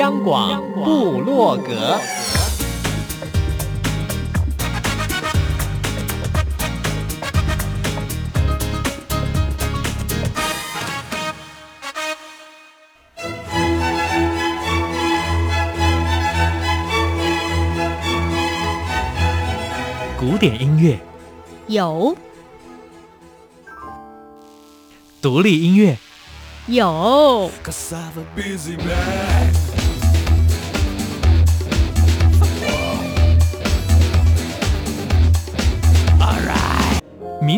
央广布洛格，古典音乐。有，独立音乐。有，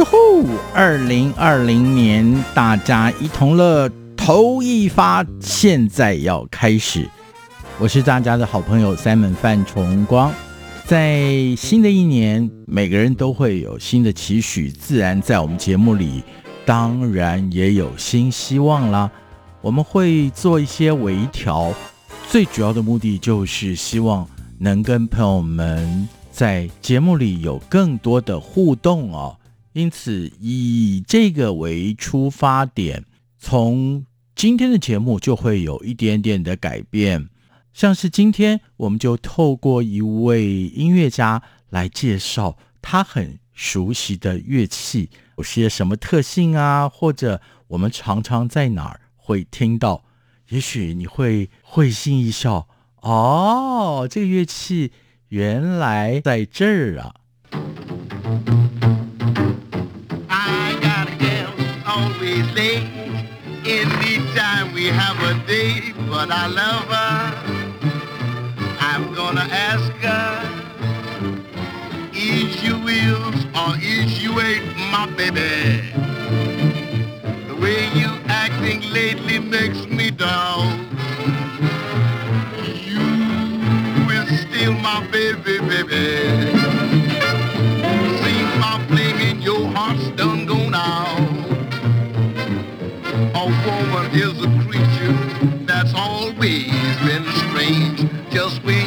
哟吼！二零二零年大家一同乐头一发，现在要开始。我是大家的好朋友 Simon 范崇光。在新的一年，每个人都会有新的期许，自然在我们节目里。当然也有新希望啦，我们会做一些微调，最主要的目的就是希望能跟朋友们在节目里有更多的互动哦。因此以这个为出发点，从今天的节目就会有一点点的改变，像是今天我们就透过一位音乐家来介绍他很熟悉的乐器。有些什么特性啊？或者我们常常在哪儿会听到？也许你会会心一笑，哦，这个乐器原来在这儿啊。have a date, but I love her. I'm gonna ask her, is you is or is you ain't my baby? The way you acting lately makes me down. You is still my baby, baby. woman is a creature that's always been strange. Just wait.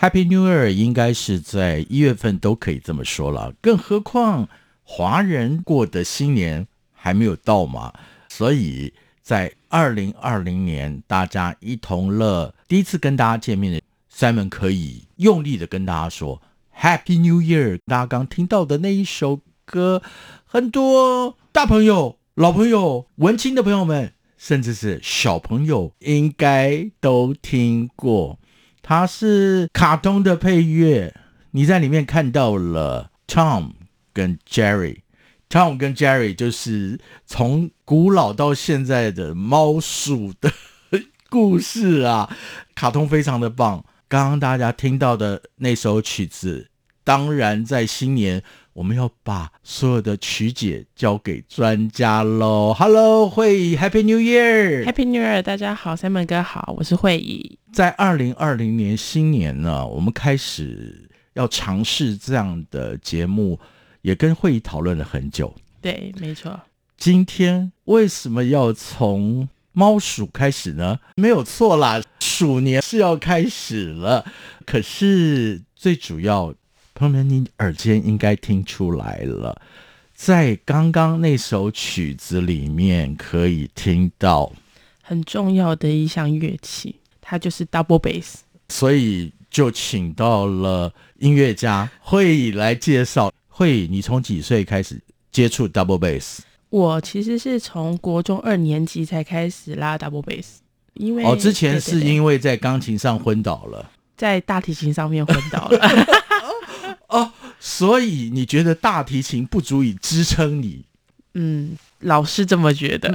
Happy New Year 应该是在一月份都可以这么说了，更何况华人过的新年还没有到嘛，所以在二零二零年大家一同乐，第一次跟大家见面的 Simon 可以用力的跟大家说 Happy New Year。大家刚听到的那一首歌，很多大朋友、老朋友、文青的朋友们，甚至是小朋友，应该都听过。它是卡通的配乐，你在里面看到了 Tom 跟 Jerry，Tom 跟 Jerry 就是从古老到现在的猫鼠的故事啊，卡通非常的棒。刚刚大家听到的那首曲子，当然在新年我们要把所有的曲解交给专家喽。Hello，慧怡，Happy New Year！Happy New Year！大家好，Simon 哥好，我是慧怡。在二零二零年新年呢，我们开始要尝试这样的节目，也跟慧怡讨论了很久。对，没错。今天为什么要从猫鼠开始呢？没有错啦，鼠年是要开始了。可是最主要，朋友们，你耳尖应该听出来了，在刚刚那首曲子里面可以听到很重要的一项乐器，它就是 double bass。所以就请到了音乐家会以来介绍。会以，你从几岁开始接触 double bass？我其实是从国中二年级才开始拉 double bass，因为哦，之前是因为在钢琴上昏倒了，在大提琴上面昏倒了。哦，所以你觉得大提琴不足以支撑你？嗯，老师这么觉得。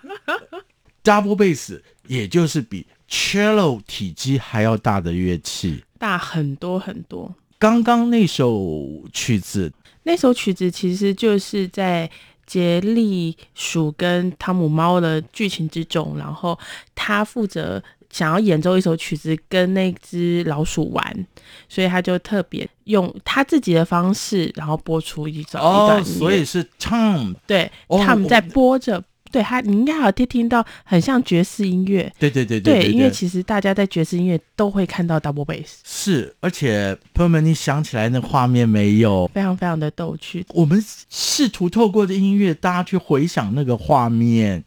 double bass 也就是比 cello 体积还要大的乐器，大很多很多。刚刚那首曲子，那首曲子其实就是在。杰利鼠跟汤姆猫的剧情之中，然后他负责想要演奏一首曲子跟那只老鼠玩，所以他就特别用他自己的方式，然后播出一首、哦、一段音乐。所以是 Tom 对、哦、Tom 在播着。对他，你应该有听听到很像爵士音乐。对对对对，对，对，因为其实大家在爵士音乐都会看到 double bass。是，而且朋友们，你想起来那画面没有？非常非常的逗趣。我们试图透过这音乐，大家去回想那个画面，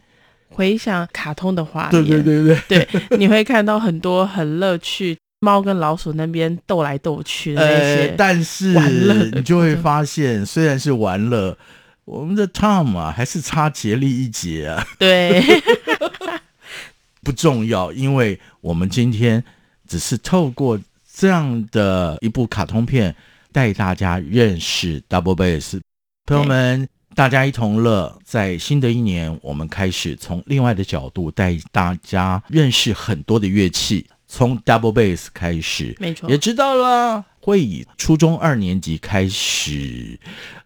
回想卡通的画面。对对对对对，你会看到很多很乐趣，猫跟老鼠那边斗来斗去的那些、呃。但是，你就会发现，虽然是玩乐。我们的 Tom 啊，还是差杰利一截啊。对，不重要，因为我们今天只是透过这样的一部卡通片，带大家认识 Double Bass。朋友们，大家一同乐，在新的一年，我们开始从另外的角度带大家认识很多的乐器，从 Double Bass 开始，没错，也知道了，会以初中二年级开始，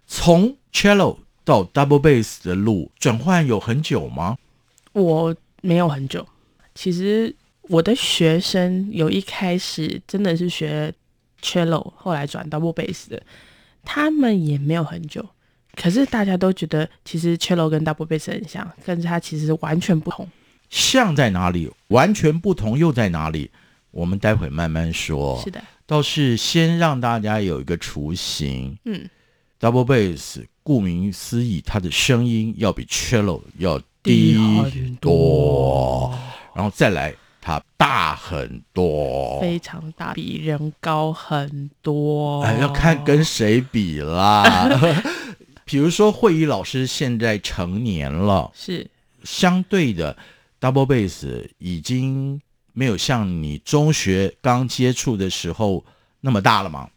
从 Cello。到 double bass 的路转换有很久吗？我没有很久。其实我的学生有一开始真的是学 cello，后来转 double bass 的，他们也没有很久。可是大家都觉得其实 cello 跟 double bass 很像，但是它其实完全不同。像在哪里？完全不同又在哪里？我们待会慢慢说。是的，倒是先让大家有一个雏形。嗯，double bass。顾名思义，它的声音要比 cello 要低很多，然后再来它大很多，非常大，比人高很多。哎，要看跟谁比啦。比如说慧怡老师现在成年了，是相对的 double bass 已经没有像你中学刚接触的时候那么大了吗？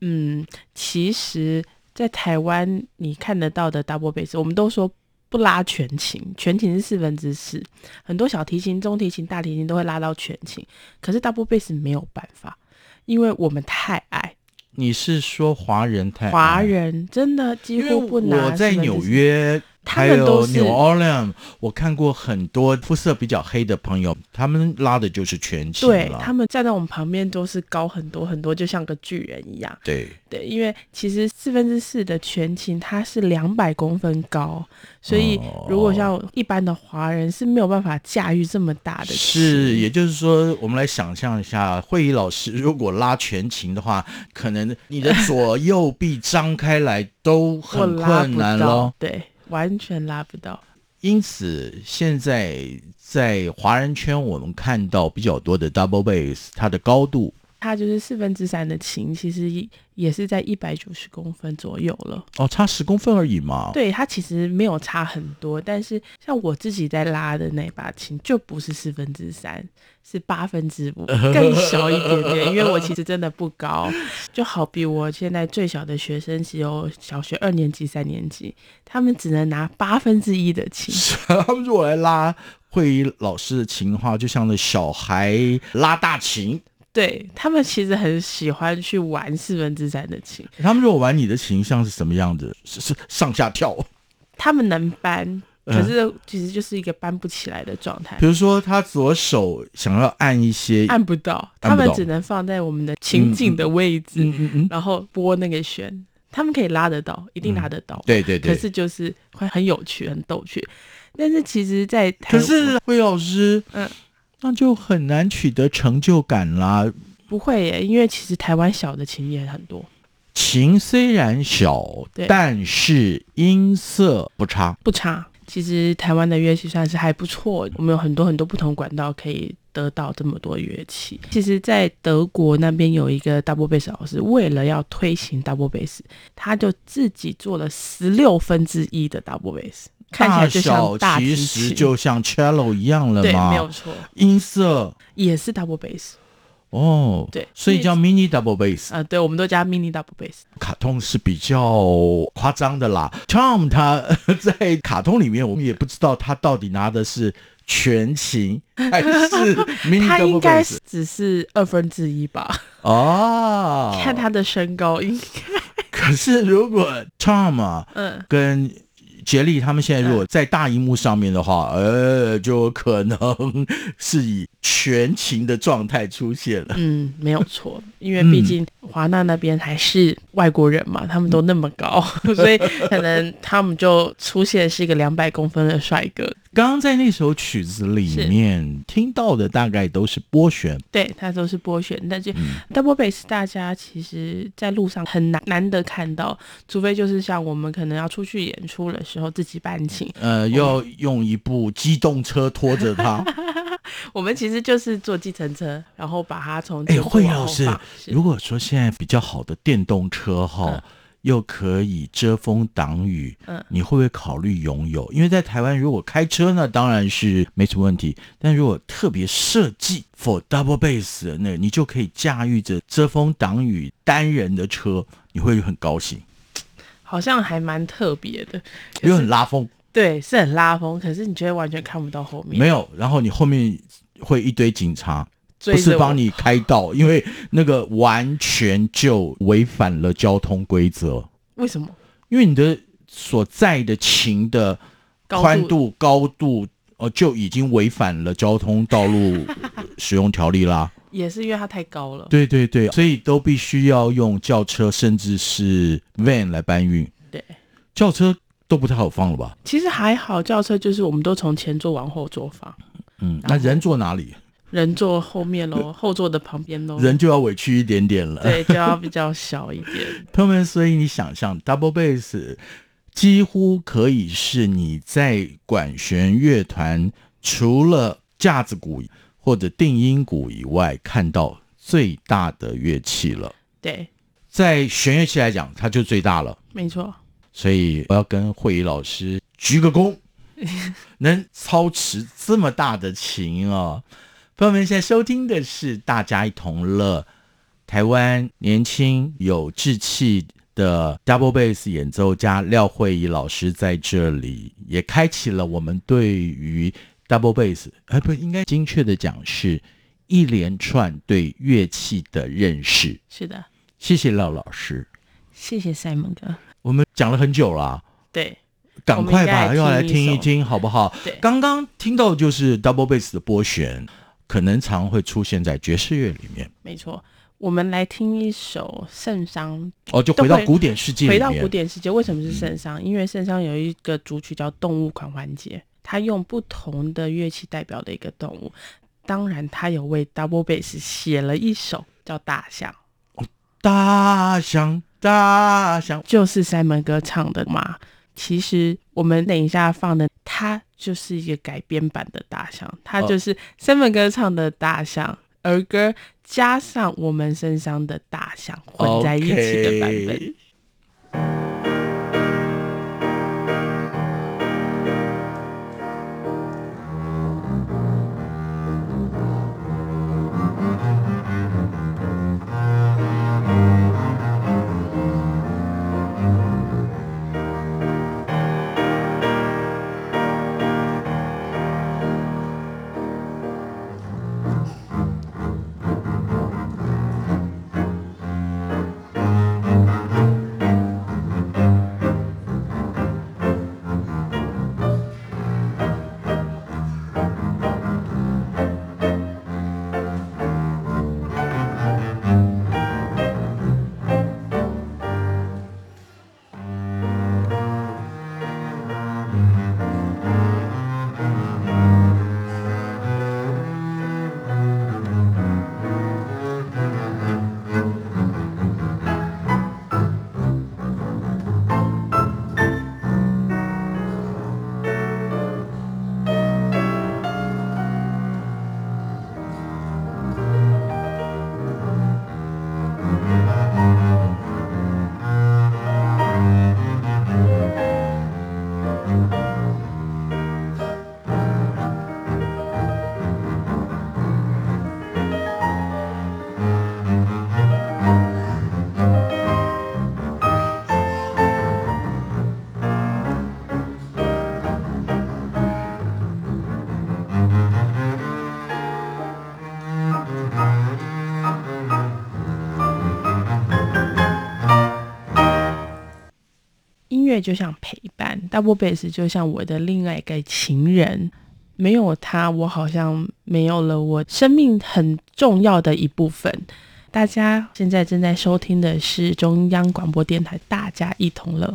嗯，其实。在台湾，你看得到的 double bass，我们都说不拉全琴，全琴是四分之四，很多小提琴、中提琴、大提琴都会拉到全琴，可是 double bass 没有办法，因为我们太矮。你是说华人太矮？华人真的几乎不拿。我在纽约。还有 New Orleans，我看过很多肤色比较黑的朋友，他们拉的就是全琴。对，他们站在我们旁边都是高很多很多，就像个巨人一样。对对，因为其实四分之四的全勤它是两百公分高，所以如果像一般的华人是没有办法驾驭这么大的琴。是，也就是说，我们来想象一下，慧怡老师如果拉全勤的话，可能你的左右臂张开来都很困难喽。对。完全拉不到，因此现在在华人圈，我们看到比较多的 double bass，它的高度它就是四分之三的琴，其实也是在一百九十公分左右了。哦，差十公分而已嘛。对，它其实没有差很多，但是像我自己在拉的那把琴就不是四分之三，是八分之五，更小一点点。因为我其实真的不高，就好比我现在最小的学生只有小学二年级、三年级，他们只能拿八分之一的琴。他们如果来拉慧仪老师的琴的话，就像那小孩拉大琴。对，他们其实很喜欢去玩四分之三的琴。他们如果玩你的琴，像是什么样子？是是上下跳？他们能搬，可是其实就是一个搬不起来的状态。比如说，他左手想要按一些，按不到，他们只能放在我们的情景的位置，嗯嗯嗯，然后拨那个弦。他们可以拉得到，一定拉得到。对对对。可是就是会很有趣，很逗趣。但是其实，在可是魏老师，嗯。那就很难取得成就感啦。不会耶，因为其实台湾小的琴也很多。琴虽然小，但是音色不差。不差。其实台湾的乐器算是还不错，我们有很多很多不同管道可以得到这么多乐器。其实，在德国那边有一个 double bass 老师，为了要推行 double bass，他就自己做了十六分之一的 double bass。看起来就像大，大小其实就像 cello 一样了嘛。对，没有错。音色也是 double bass。哦，对，所以叫 mini double bass。啊、呃，对，我们都加 mini double bass。卡通是比较夸张的啦。Tom 他 在卡通里面，我们也不知道他到底拿的是全琴还是 mini double bass。他应该只是二分之一吧？哦，看他的身高应该。可是如果 Tom 啊，嗯，跟杰利他们现在如果在大荧幕上面的话，呃，就可能是以全勤的状态出现了。嗯，没有错，因为毕竟华纳那边还是外国人嘛，他们都那么高，所以可能他们就出现是一个两百公分的帅哥。刚刚在那首曲子里面听到的大概都是拨弦，对，它都是拨弦。但是 double bass 大家其实在路上很难难得看到，除非就是像我们可能要出去演出的时候自己搬琴，呃，要用一部机动车拖着它。我们其实就是坐计程车，然后把它从哎，慧老师，如果说现在比较好的电动车哈。嗯又可以遮风挡雨，嗯，你会不会考虑拥有？因为在台湾，如果开车呢，当然是没什么问题。但如果特别设计 for double base 的那，你就可以驾驭着遮风挡雨单人的车，你会很高兴。好像还蛮特别的，又很拉风。对，是很拉风，可是你觉得完全看不到后面。没有，然后你后面会一堆警察。不是帮你开道，因为那个完全就违反了交通规则。为什么？因为你的所在的琴的宽度、高度，呃，就已经违反了交通道路使用条例啦。也是因为它太高了。对对对，所以都必须要用轿车，甚至是 van 来搬运。对，轿车都不太好放了吧？其实还好，轿车就是我们都从前座往后座放。嗯，那人坐哪里？人坐后面喽，后座的旁边喽，人就要委屈一点点了。对，就要比较小一点。朋友们，所以你想象 double bass 几乎可以是你在管弦乐团除了架子鼓或者定音鼓以外看到最大的乐器了。对，在弦乐器来讲，它就最大了。没错。所以我要跟慧仪老师鞠个躬，能操持这么大的琴啊！朋友们，现在收听的是《大家一同乐》，台湾年轻有志气的 Double Bass 演奏家廖慧仪老师在这里，也开启了我们对于 Double Bass，哎，不应该精确的讲，是一连串对乐器的认识。是的，谢谢廖老师，谢谢 Simon 哥。我们讲了很久了，对，赶快吧，要来听一听，好不好？对，刚刚听到的就是 Double Bass 的拨弦。可能常会出现在爵士乐里面。没错，我们来听一首圣桑。哦，就回到古典世界。回到古典世界，为什么是圣桑？嗯、因为圣桑有一个主曲叫《动物狂欢节》，它用不同的乐器代表的一个动物。当然，他有为 Double Bass 写了一首叫《大象》。哦，大象，大象，就是 Simon 哥唱的嘛。其实我们等一下放的，它就是一个改编版的大象，它就是 Seven 哥唱的大象，儿歌加上我们身上的大象混在一起的版本。Okay 乐就像陪伴，Double Bass 就像我的另外一个情人，没有他，我好像没有了我生命很重要的一部分。大家现在正在收听的是中央广播电台《大家一同乐》。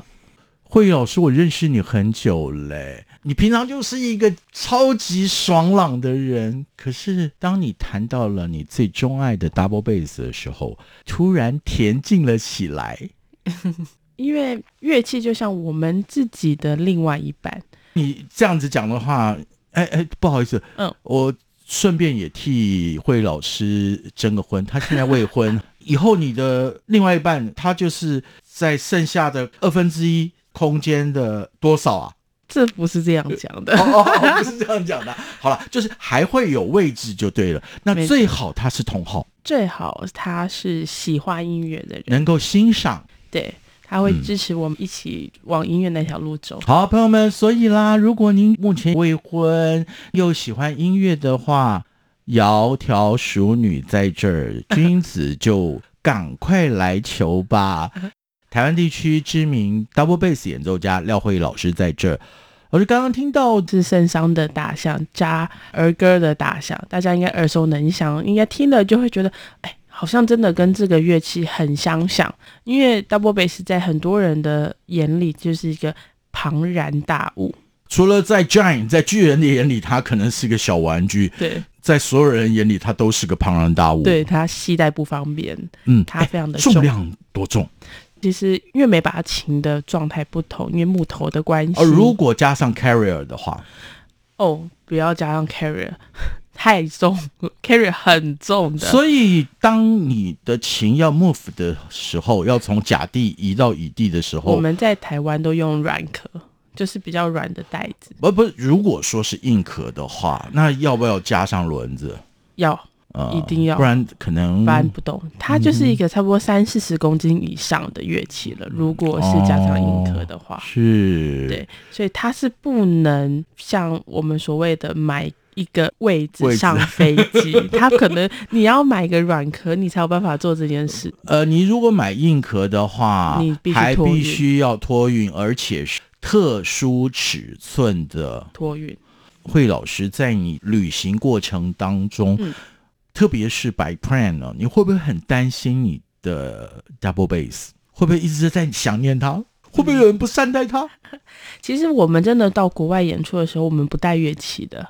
慧老师，我认识你很久嘞，你平常就是一个超级爽朗的人，可是当你谈到了你最钟爱的 Double Bass 的时候，突然恬静了起来。因为乐器就像我们自己的另外一半。你这样子讲的话，哎哎，不好意思，嗯，我顺便也替慧老师征个婚，他现在未婚，以后你的另外一半，他就是在剩下的二分之一空间的多少啊？这不是这样讲的，哦，哦，不是这样讲的。好了，就是还会有位置就对了。那最好他是同好，最好他是喜欢音乐的人，能够欣赏，对。他会支持我们一起往音乐那条路走。好，朋友们，所以啦，如果您目前未婚又喜欢音乐的话，窈窕淑女在这儿，君子就赶快来求吧。台湾地区知名 Double Bass 演奏家廖慧老师在这儿。我是刚刚听到是圣桑的大象加儿歌的大象，大家应该耳熟能详，应该听了就会觉得，哎。好像真的跟这个乐器很相像，因为 double bass 在很多人的眼里就是一个庞然大物。除了在 giant 在巨人的眼里，它可能是一个小玩具。对，在所有人眼里，它都是个庞然大物。对，它携带不方便。嗯，它非常的重，重量多重？其实因为每把琴的状态不同，因为木头的关系。而如果加上 carrier 的话，哦，不要加上 carrier。太重，carry 很重的。所以，当你的琴要 move 的时候，要从甲地移到乙地的时候，我们在台湾都用软壳，就是比较软的袋子。不不，如果说是硬壳的话，那要不要加上轮子？要，呃，一定要，不然可能搬不动。它就是一个差不多三四十公斤以上的乐器了。如果是加上硬壳的话，哦，是，对，所以它是不能像我们所谓的买。一个位置上飞机，他可能你要买个软壳，你才有办法做这件事。呃，你如果买硬壳的话，你必还必须要托运，而且是特殊尺寸的托运。惠老师在你旅行过程当中，嗯、特别是 by plane 呢，你会不会很担心你的 double bass？会不会一直在想念它？会不会有人不善待它？其实我们真的到国外演出的时候，我们不带乐器的。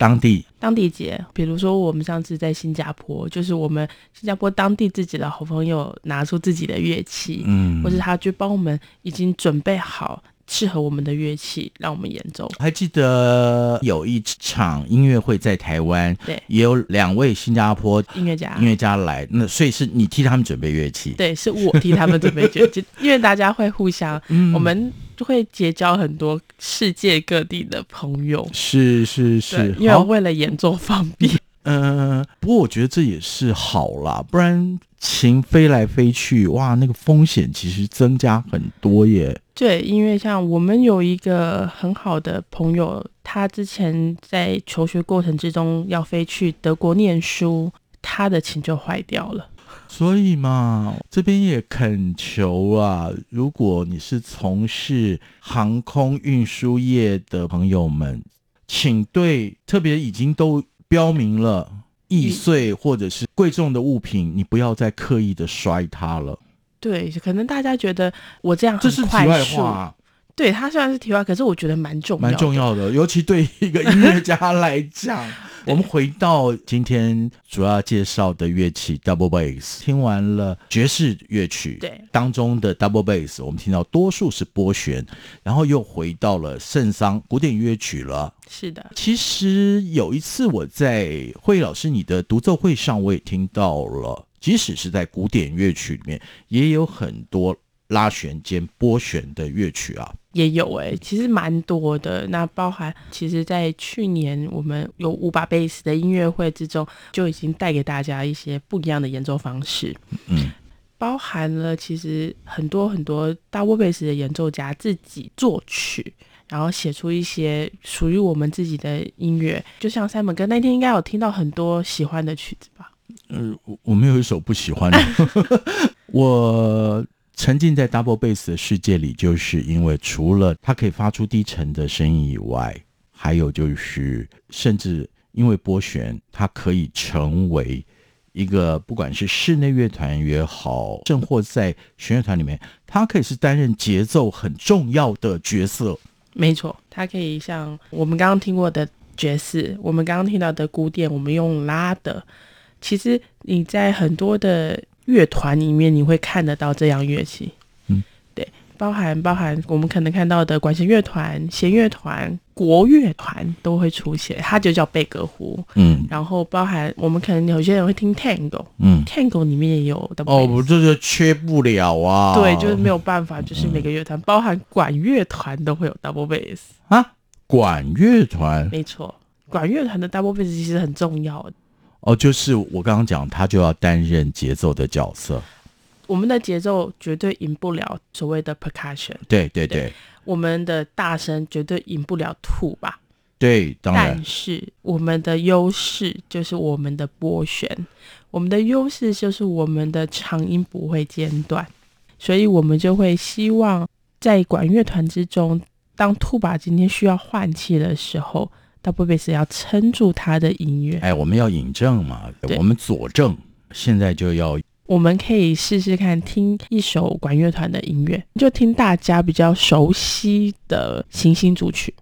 当地。当地节，比如说我们上次在新加坡，就是我们新加坡当地自己的好朋友拿出自己的乐器，嗯，或者他就帮我们已经准备好适合我们的乐器，让我们演奏。还记得有一场音乐会在台湾，对，也有两位新加坡音乐家。音乐家来，那所以是你替他们准备乐器？对，是我替他们准备乐器，因为大家会互相，嗯、我们就会结交很多世界各地的朋友。是是是，因为为了演奏方便。嗯、呃，不过我觉得这也是好啦，不然琴飞来飞去，哇，那个风险其实增加很多耶。对，因为像我们有一个很好的朋友，他之前在求学过程之中要飞去德国念书，他的琴就坏掉了。所以嘛，这边也恳求啊，如果你是从事航空运输业的朋友们，请对特别已经都。标明了易碎或者是贵重的物品，你不要再刻意的摔它了。对，可能大家觉得我这样这是题外话。对，它虽然是题外，可是我觉得蛮重要的，蛮重要的，尤其对一个音乐家来讲。我们回到今天主要介绍的乐器 double bass，听完了爵士乐曲对当中的 double bass，我们听到多数是拨弦，然后又回到了圣桑古典乐曲了。是的，其实有一次我在慧老师你的独奏会上，我也听到了，即使是在古典乐曲里面，也有很多拉弦兼拨弦的乐曲啊。也有哎、欸，其实蛮多的。那包含，其实，在去年我们有五把贝斯的音乐会之中，就已经带给大家一些不一样的演奏方式。嗯，包含了其实很多很多 double bass 的演奏家自己作曲，然后写出一些属于我们自己的音乐。就像 Simon 哥那天应该有听到很多喜欢的曲子吧？嗯、呃，我没有一首不喜欢的。我。沉浸在 double bass 的世界里，就是因为除了它可以发出低沉的声音以外，还有就是，甚至因为拨弦，它可以成为一个不管是室内乐团也好，甚或在弦乐团里面，它可以是担任节奏很重要的角色。没错，它可以像我们刚刚听过的爵士，我们刚刚听到的古典，我们用拉的，其实你在很多的。乐团里面你会看得到这样乐器，嗯，对，包含包含我们可能看到的管弦乐团、弦乐团、国乐团都会出现，它就叫贝格胡，嗯，然后包含我们可能有些人会听 Tango，嗯，Tango 里面也有的哦，不，这就缺不了啊，对，就是没有办法，就是每个乐团，嗯、包含管乐团都会有 double bass 啊，管乐团，没错，管乐团的 double bass 其实很重要的。哦，就是我刚刚讲，他就要担任节奏的角色。我们的节奏绝对赢不了所谓的 percussion。对对对，对，我们的大声绝对赢不了 tuba。对，当然。但是我们的优势就是我们的拨弦，我们的优势就是我们的长音不会间断，所以我们就会希望在管乐团之中，当 tuba 今天需要换气的时候。Double bass 要撑住他的音乐，哎，我们要引证嘛，我们佐证，现在就要，我们可以试试看听一首管乐团的音乐，就听大家比较熟悉的行星组曲。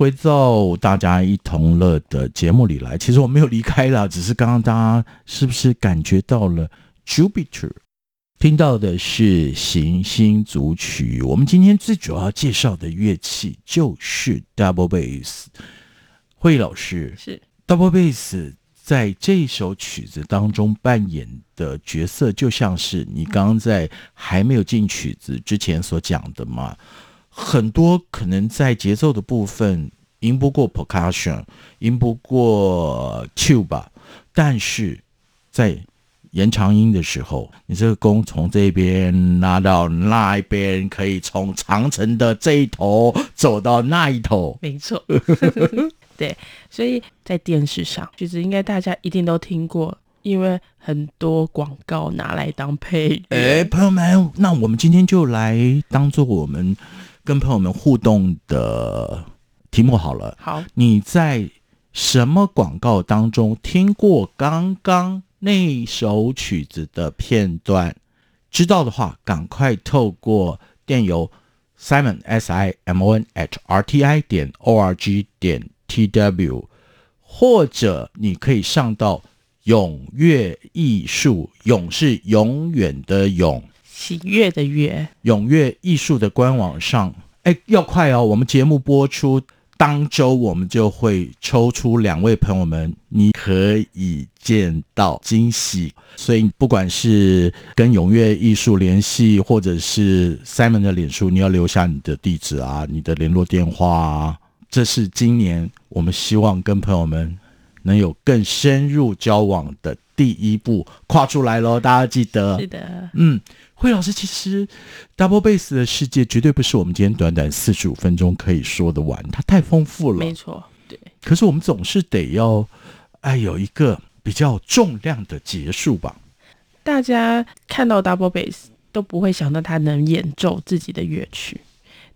回到大家一同乐的节目里来，其实我没有离开啦，只是刚刚大家是不是感觉到了 Jupiter？听到的是行星组曲。我们今天最主要介绍的乐器就是 Double Bass。慧老师是 Double Bass 在这首曲子当中扮演的角色，就像是你刚刚在还没有进曲子之前所讲的嘛。很多可能在节奏的部分赢不过 percussion，赢不过 tuba，但是在延长音的时候，你这个弓从这边拉到那一边，可以从长城的这一头走到那一头。没错，对，所以在电视上，其实应该大家一定都听过，因为很多广告拿来当配乐。哎，朋友们，那我们今天就来当做我们。跟朋友们互动的题目好了，好，你在什么广告当中听过刚刚那首曲子的片段？知道的话，赶快透过电邮 simon s i m o n at r t i 点 o r g 点 t w，或者你可以上到永乐艺术，永是永远的永。喜悦的悦，永悦艺术的官网上，哎，要快哦！我们节目播出当周，我们就会抽出两位朋友们，你可以见到惊喜。所以，不管是跟永悦艺术联系，或者是 Simon 的脸书，你要留下你的地址啊，你的联络电话啊。这是今年我们希望跟朋友们能有更深入交往的第一步，跨出来喽！大家记得，是的，嗯。慧老师，其实 double bass 的世界绝对不是我们今天短短四十五分钟可以说得完，它太丰富了。没错，对。可是我们总是得要，哎，有一个比较重量的结束吧。大家看到 double bass 都不会想到他能演奏自己的乐曲，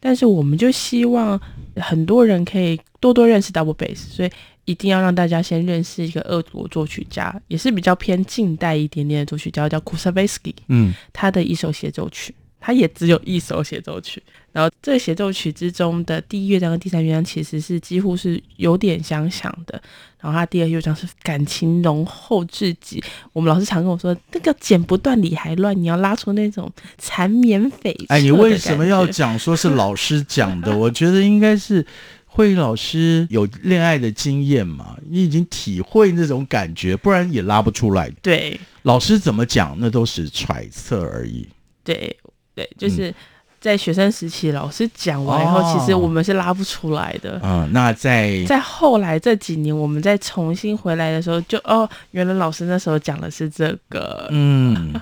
但是我们就希望很多人可以多多认识 double bass，所以。一定要让大家先认识一个俄国作曲家，也是比较偏近代一点点的作曲家，叫 Koussevitzky。嗯，他的一首协奏曲，他也只有一首协奏曲。然后这个协奏曲之中的第一乐章跟第三乐章其实是几乎是有点相像的。然后他第二乐章是感情浓厚至极。我们老师常跟我说，那个剪不断理还乱，你要拉出那种缠绵悱恻。哎，你为什么要讲说是老师讲的？我觉得应该是。慧老师有恋爱的经验嘛？你已经体会那种感觉，不然也拉不出来。对，老师怎么讲，那都是揣测而已。对，对，就是在学生时期，老师讲完以后，其实我们是拉不出来的。嗯、哦，那在在后来这几年，我们再重新回来的时候就，就哦，原来老师那时候讲的是这个。嗯，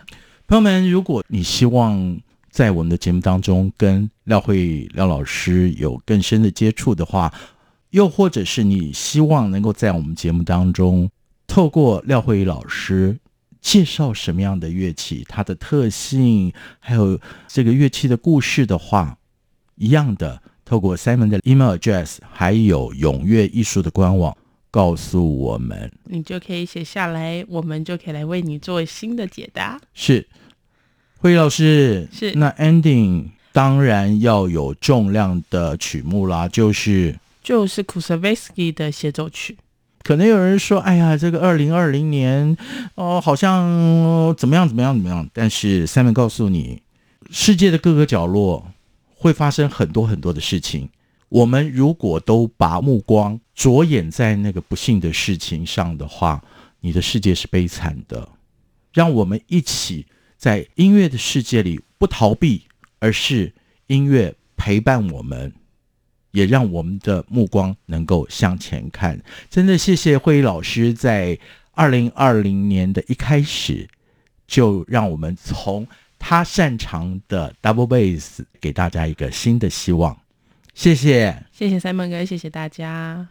朋友们，如果你希望。在我们的节目当中，跟廖慧廖老师有更深的接触的话，又或者是你希望能够在我们节目当中，透过廖慧老师介绍什么样的乐器，它的特性，还有这个乐器的故事的话，一样的，透过 Simon 的 email address，还有踊跃艺术的官网，告诉我们，你就可以写下来，我们就可以来为你做新的解答。是。慧老师是，那 ending 当然要有重量的曲目啦，就是就是 Koussevitzky 的协奏曲。可能有人说：“哎呀，这个二零二零年哦，好像怎么样怎么样怎么样。”但是 Simon 告诉你，世界的各个角落会发生很多很多的事情。我们如果都把目光着眼在那个不幸的事情上的话，你的世界是悲惨的。让我们一起。在音乐的世界里，不逃避，而是音乐陪伴我们，也让我们的目光能够向前看。真的谢谢慧老师，在二零二零年的一开始，就让我们从他擅长的 double bass 给大家一个新的希望。谢谢，谢谢三梦哥，谢谢大家。